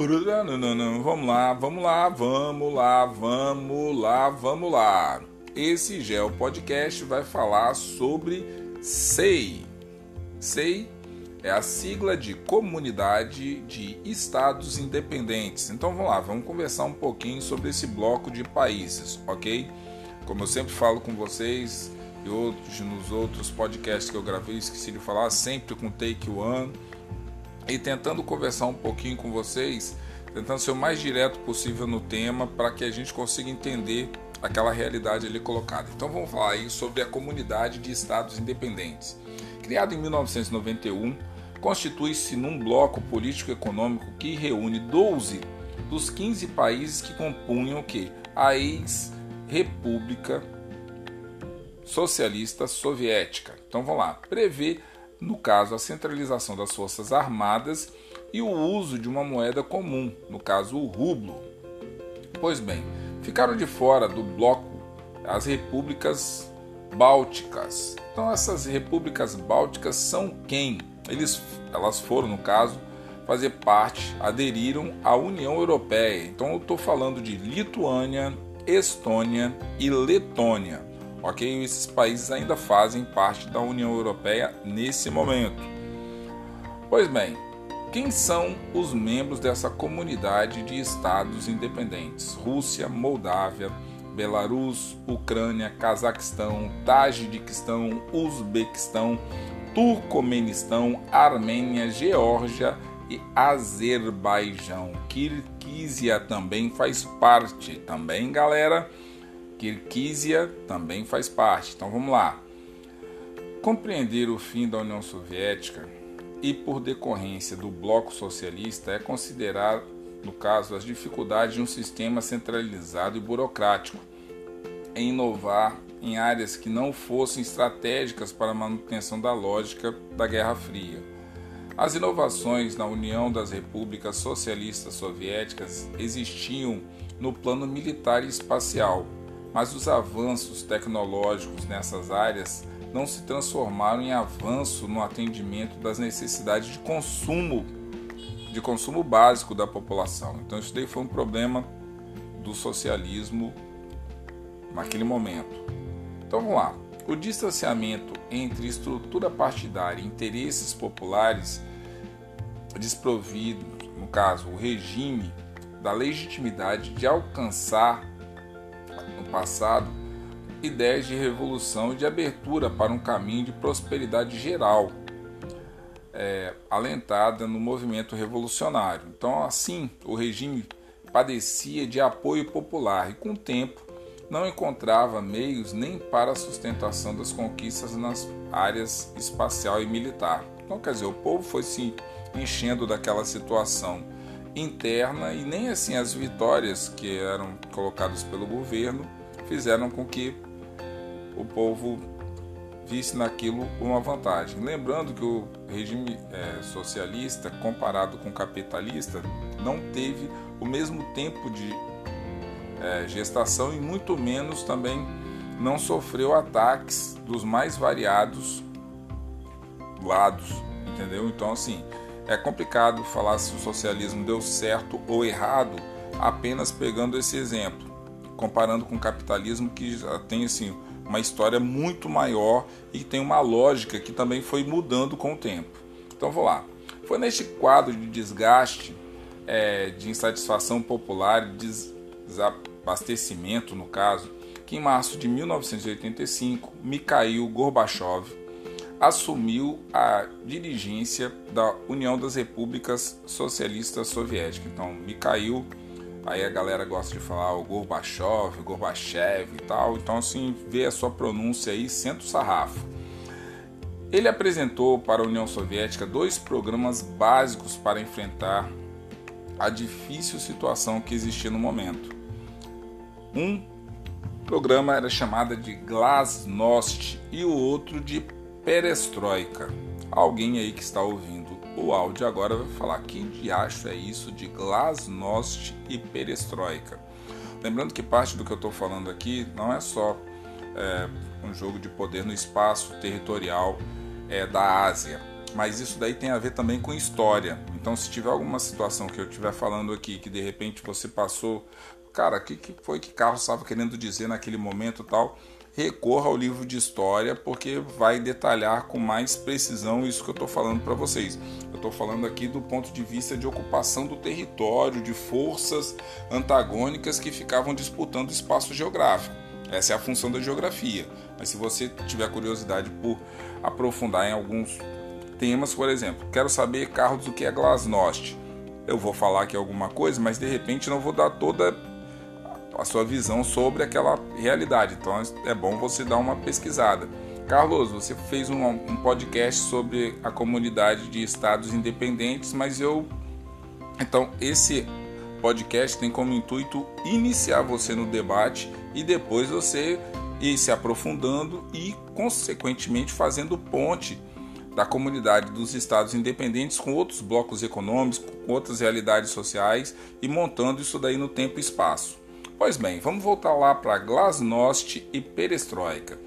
Vamos lá, vamos lá, vamos lá, vamos lá, vamos lá. Esse Geo Podcast vai falar sobre SEI. SEI é a sigla de Comunidade de Estados Independentes. Então vamos lá, vamos conversar um pouquinho sobre esse bloco de países, ok? Como eu sempre falo com vocês e outros nos outros podcasts que eu gravei, esqueci de falar, sempre com Take One e tentando conversar um pouquinho com vocês, tentando ser o mais direto possível no tema para que a gente consiga entender aquela realidade ali colocada. Então vamos falar aí sobre a Comunidade de Estados Independentes. Criado em 1991, constitui-se num bloco político-econômico que reúne 12 dos 15 países que compunham que a ex-república socialista soviética. Então vamos lá, prevê no caso a centralização das forças armadas e o uso de uma moeda comum, no caso o rublo. Pois bem, ficaram de fora do bloco as repúblicas bálticas. Então essas repúblicas bálticas são quem? Eles, elas foram, no caso, fazer parte, aderiram à União Europeia. Então eu estou falando de Lituânia, Estônia e Letônia ok? Esses países ainda fazem parte da União Europeia nesse momento. Pois bem, quem são os membros dessa comunidade de estados independentes? Rússia, Moldávia, Belarus, Ucrânia, Cazaquistão, Tajiquistão, Uzbequistão, Turcomenistão, Armênia, Geórgia e Azerbaijão. Kirguísia também faz parte, também, galera Kirguísia também faz parte. Então vamos lá. Compreender o fim da União Soviética e, por decorrência do bloco socialista, é considerar, no caso, as dificuldades de um sistema centralizado e burocrático em inovar em áreas que não fossem estratégicas para a manutenção da lógica da Guerra Fria. As inovações na União das Repúblicas Socialistas Soviéticas existiam no plano militar e espacial, mas os avanços tecnológicos nessas áreas não se transformaram em avanço no atendimento das necessidades de consumo, de consumo básico da população. Então isso daí foi um problema do socialismo naquele momento. Então vamos lá. O distanciamento entre estrutura partidária e interesses populares desprovido, no caso, o regime da legitimidade de alcançar passado ideias de revolução e de abertura para um caminho de prosperidade geral, é, alentada no movimento revolucionário. Então, assim, o regime padecia de apoio popular e, com o tempo, não encontrava meios nem para a sustentação das conquistas nas áreas espacial e militar. Então, quer dizer, o povo foi se enchendo daquela situação interna e nem assim as vitórias que eram colocadas pelo governo fizeram com que o povo visse naquilo uma vantagem. Lembrando que o regime é, socialista, comparado com o capitalista, não teve o mesmo tempo de é, gestação e muito menos também não sofreu ataques dos mais variados lados, entendeu? Então assim é complicado falar se o socialismo deu certo ou errado apenas pegando esse exemplo comparando com o capitalismo que já tem assim uma história muito maior e tem uma lógica que também foi mudando com o tempo. Então vou lá. Foi neste quadro de desgaste, é, de insatisfação popular, de desabastecimento no caso, que em março de 1985 Mikhail Gorbachev assumiu a dirigência da União das Repúblicas Socialistas Soviéticas. Então, Mikhail Aí a galera gosta de falar o Gorbachev, Gorbachev e tal. Então, assim, vê a sua pronúncia aí, senta o sarrafo. Ele apresentou para a União Soviética dois programas básicos para enfrentar a difícil situação que existia no momento. Um programa era chamado de Glasnost e o outro de Perestroika. Alguém aí que está ouvindo o áudio agora vai falar que diacho é isso de glasnost e perestroika. Lembrando que parte do que eu estou falando aqui não é só é, um jogo de poder no espaço territorial é, da Ásia. mas isso daí tem a ver também com história. Então, se tiver alguma situação que eu estiver falando aqui que de repente você passou, cara, o que, que foi que Carlos estava querendo dizer naquele momento tal, recorra ao livro de história porque vai detalhar com mais precisão isso que eu estou falando para vocês. Eu estou falando aqui do ponto de vista de ocupação do território, de forças antagônicas que ficavam disputando espaço geográfico. Essa é a função da geografia. Mas se você tiver curiosidade por aprofundar em alguns temas, por exemplo, quero saber, Carlos, o que é glasnost. Eu vou falar aqui alguma coisa, mas de repente não vou dar toda a sua visão sobre aquela realidade. Então é bom você dar uma pesquisada. Carlos, você fez um, um podcast sobre a comunidade de estados independentes, mas eu. Então, esse podcast tem como intuito iniciar você no debate e depois você ir se aprofundando e, consequentemente, fazendo ponte da comunidade dos estados independentes com outros blocos econômicos, com outras realidades sociais e montando isso daí no tempo e espaço. Pois bem, vamos voltar lá para Glasnost e Perestroika.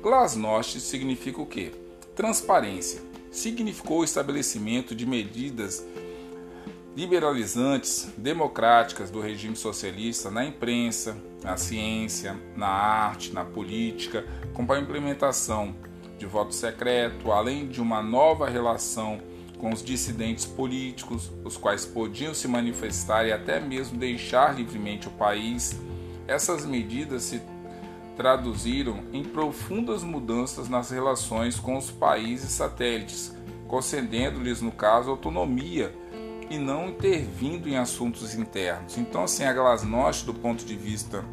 Glasnost significa o quê? Transparência. Significou o estabelecimento de medidas liberalizantes, democráticas do regime socialista na imprensa, na ciência, na arte, na política, com a implementação de voto secreto, além de uma nova relação com os dissidentes políticos, os quais podiam se manifestar e até mesmo deixar livremente o país, essas medidas se traduziram em profundas mudanças nas relações com os países satélites, concedendo-lhes, no caso, autonomia e não intervindo em assuntos internos. Então, assim, a Glasnost, do ponto de vista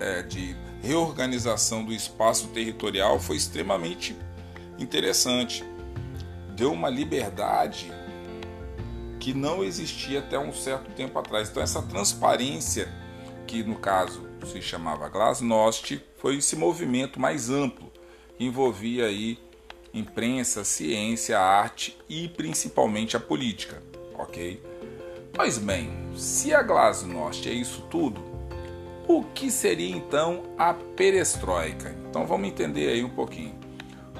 é, de reorganização do espaço territorial, foi extremamente interessante deu uma liberdade que não existia até um certo tempo atrás. Então essa transparência, que no caso se chamava Glasnost, foi esse movimento mais amplo, que envolvia aí imprensa, ciência, arte e principalmente a política, ok? Pois bem, se a Glasnost é isso tudo, o que seria então a perestroika? Então vamos entender aí um pouquinho.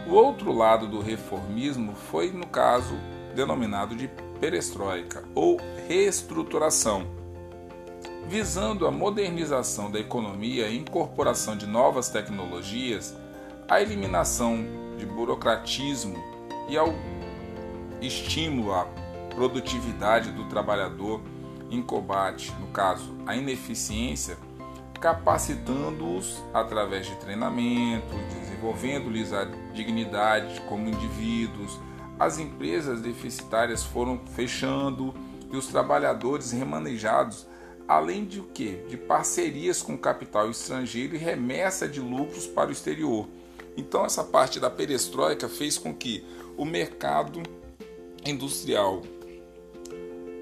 O outro lado do reformismo foi, no caso, denominado de perestroika ou reestruturação, visando a modernização da economia e incorporação de novas tecnologias, a eliminação de burocratismo e ao estímulo à produtividade do trabalhador em combate, no caso, a ineficiência capacitando-os através de treinamento, desenvolvendo-lhes a dignidade como indivíduos. As empresas deficitárias foram fechando e os trabalhadores remanejados, além de o que? De parcerias com capital estrangeiro e remessa de lucros para o exterior. Então essa parte da perestroika fez com que o mercado industrial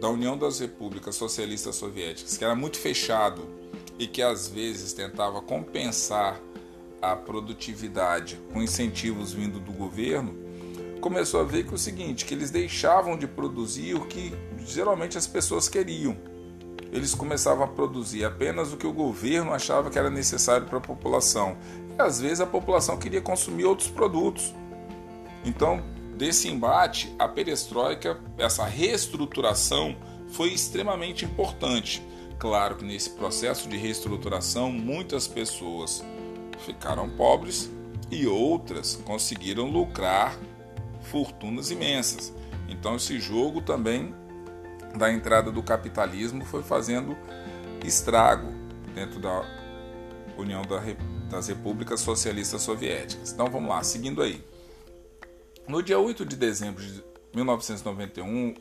da União das Repúblicas Socialistas Soviéticas, que era muito fechado e que às vezes tentava compensar a produtividade com incentivos vindo do governo, começou a ver que o seguinte, que eles deixavam de produzir o que geralmente as pessoas queriam. Eles começavam a produzir apenas o que o governo achava que era necessário para a população. E às vezes a população queria consumir outros produtos. Então, desse embate, a perestroika, essa reestruturação, foi extremamente importante Claro que nesse processo de reestruturação muitas pessoas ficaram pobres e outras conseguiram lucrar fortunas imensas. Então esse jogo também da entrada do capitalismo foi fazendo estrago dentro da União das Repúblicas Socialistas Soviéticas. Então vamos lá, seguindo aí. No dia 8 de dezembro de 1991,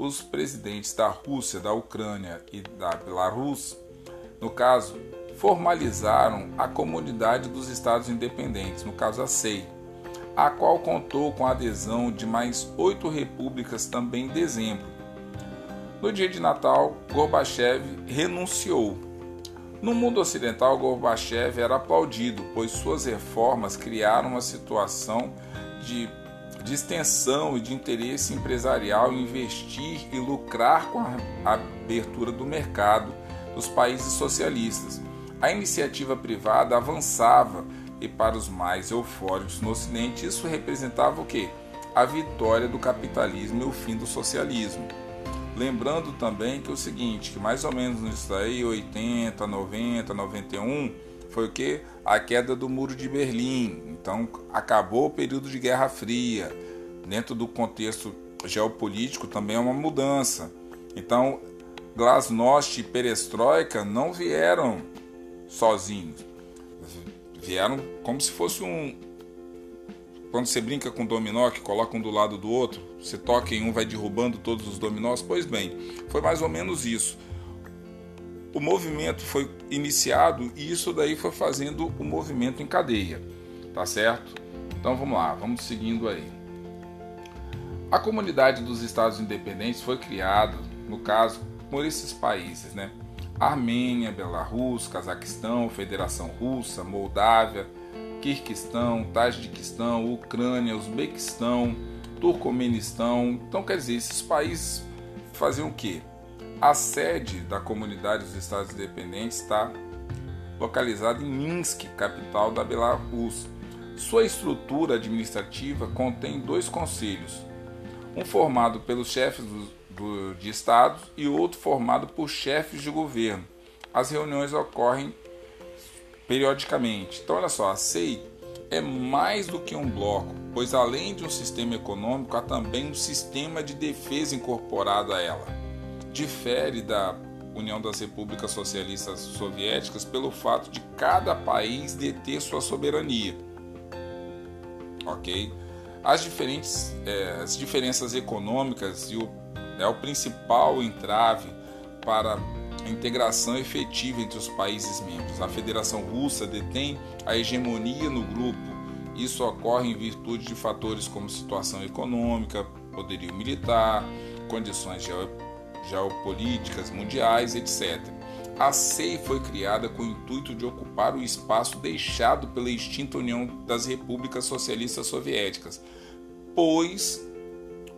os presidentes da Rússia, da Ucrânia e da Belarus, no caso, formalizaram a Comunidade dos Estados Independentes, no caso a SEI, a qual contou com a adesão de mais oito repúblicas também em dezembro. No dia de Natal, Gorbachev renunciou. No mundo ocidental, Gorbachev era aplaudido, pois suas reformas criaram uma situação de de extensão e de interesse empresarial em investir e lucrar com a abertura do mercado dos países socialistas. A iniciativa privada avançava e para os mais eufóricos no Ocidente isso representava o quê? a vitória do capitalismo e o fim do socialismo. Lembrando também que é o seguinte, que mais ou menos nisso aí, 80, 90, 91, foi o que? A queda do Muro de Berlim. Então acabou o período de Guerra Fria. Dentro do contexto geopolítico também é uma mudança. Então, Glasnost e Perestroika não vieram sozinhos. Vieram como se fosse um. Quando você brinca com dominó, que coloca um do lado do outro, você toca em um, vai derrubando todos os dominós. Pois bem, foi mais ou menos isso. O movimento foi iniciado e isso daí foi fazendo o movimento em cadeia, tá certo? Então vamos lá, vamos seguindo aí. A comunidade dos Estados Independentes foi criada, no caso, por esses países, né? Armênia, Belarus, Cazaquistão, Federação Russa, Moldávia, Kirguistão, Tajiquistão, Ucrânia, Uzbequistão, Turcomenistão. Então, quer dizer, esses países faziam o quê? A sede da comunidade dos Estados Independentes está localizada em Minsk, capital da Belarus. Sua estrutura administrativa contém dois conselhos, um formado pelos chefes do, do, de estados e outro formado por chefes de governo. As reuniões ocorrem periodicamente. Então, olha só, a CEI é mais do que um bloco, pois além de um sistema econômico, há também um sistema de defesa incorporado a ela. Difere da União das Repúblicas Socialistas Soviéticas pelo fato de cada país deter sua soberania. Ok? As, diferentes, é, as diferenças econômicas e o, é o principal entrave para a integração efetiva entre os países membros. A Federação Russa detém a hegemonia no grupo. Isso ocorre em virtude de fatores como situação econômica, poderio militar, condições geopolíticas mundiais, etc. A SEI foi criada com o intuito de ocupar o espaço deixado pela extinta União das Repúblicas Socialistas Soviéticas, pois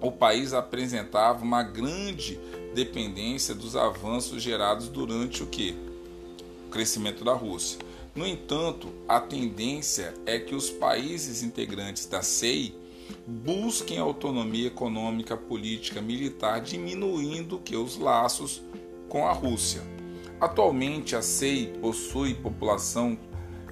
o país apresentava uma grande dependência dos avanços gerados durante o que? O crescimento da Rússia. No entanto, a tendência é que os países integrantes da SEI busquem autonomia econômica, política, militar, diminuindo que os laços com a Rússia. Atualmente, a SEI possui população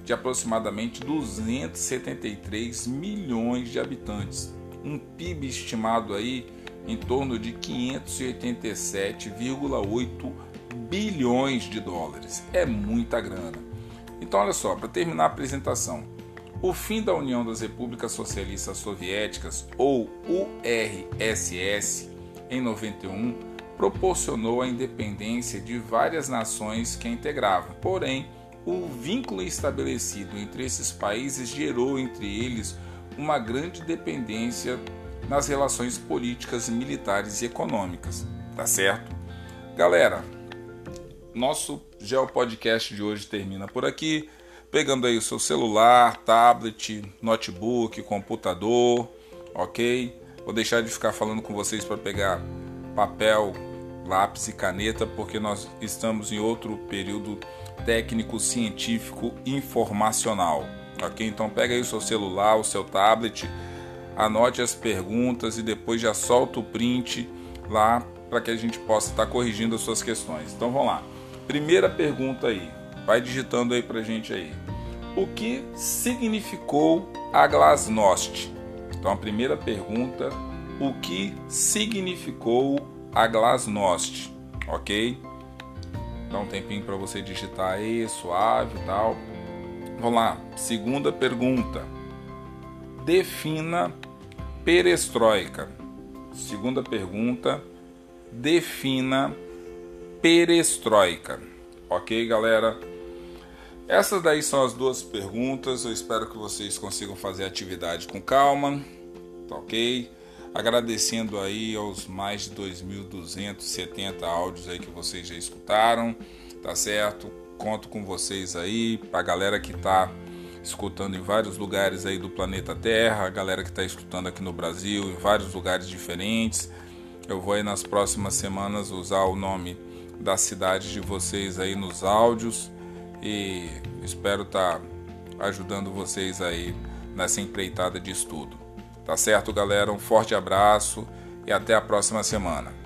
de aproximadamente 273 milhões de habitantes, um PIB estimado aí em torno de 587,8 bilhões de dólares. É muita grana. Então, olha só, para terminar a apresentação, o fim da União das Repúblicas Socialistas Soviéticas, ou URSS, em 91 proporcionou a independência de várias nações que a integravam. Porém, o vínculo estabelecido entre esses países gerou entre eles uma grande dependência nas relações políticas, militares e econômicas. Tá certo? Galera, nosso Geopodcast de hoje termina por aqui. Pegando aí o seu celular, tablet, notebook, computador, ok? Vou deixar de ficar falando com vocês para pegar papel, lápis e caneta, porque nós estamos em outro período técnico, científico, informacional. Ok? Então pega aí o seu celular, o seu tablet, anote as perguntas e depois já solta o print lá para que a gente possa estar corrigindo as suas questões. Então vamos lá. Primeira pergunta aí. Vai digitando aí pra gente aí. O que significou a glasnost? Então a primeira pergunta, o que significou a glasnost, ok? Dá um tempinho para você digitar aí, suave e tal. Vamos lá, segunda pergunta. Defina perestroika. Segunda pergunta. Defina perestroika. Ok, galera? Essas daí são as duas perguntas. Eu espero que vocês consigam fazer a atividade com calma. Tá ok? Agradecendo aí aos mais de 2.270 áudios aí que vocês já escutaram, tá certo? Conto com vocês aí, a galera que tá escutando em vários lugares aí do planeta Terra, a galera que está escutando aqui no Brasil, em vários lugares diferentes. Eu vou aí nas próximas semanas usar o nome da cidade de vocês aí nos áudios e espero estar tá ajudando vocês aí nessa empreitada de estudo Tá certo, galera? Um forte abraço e até a próxima semana.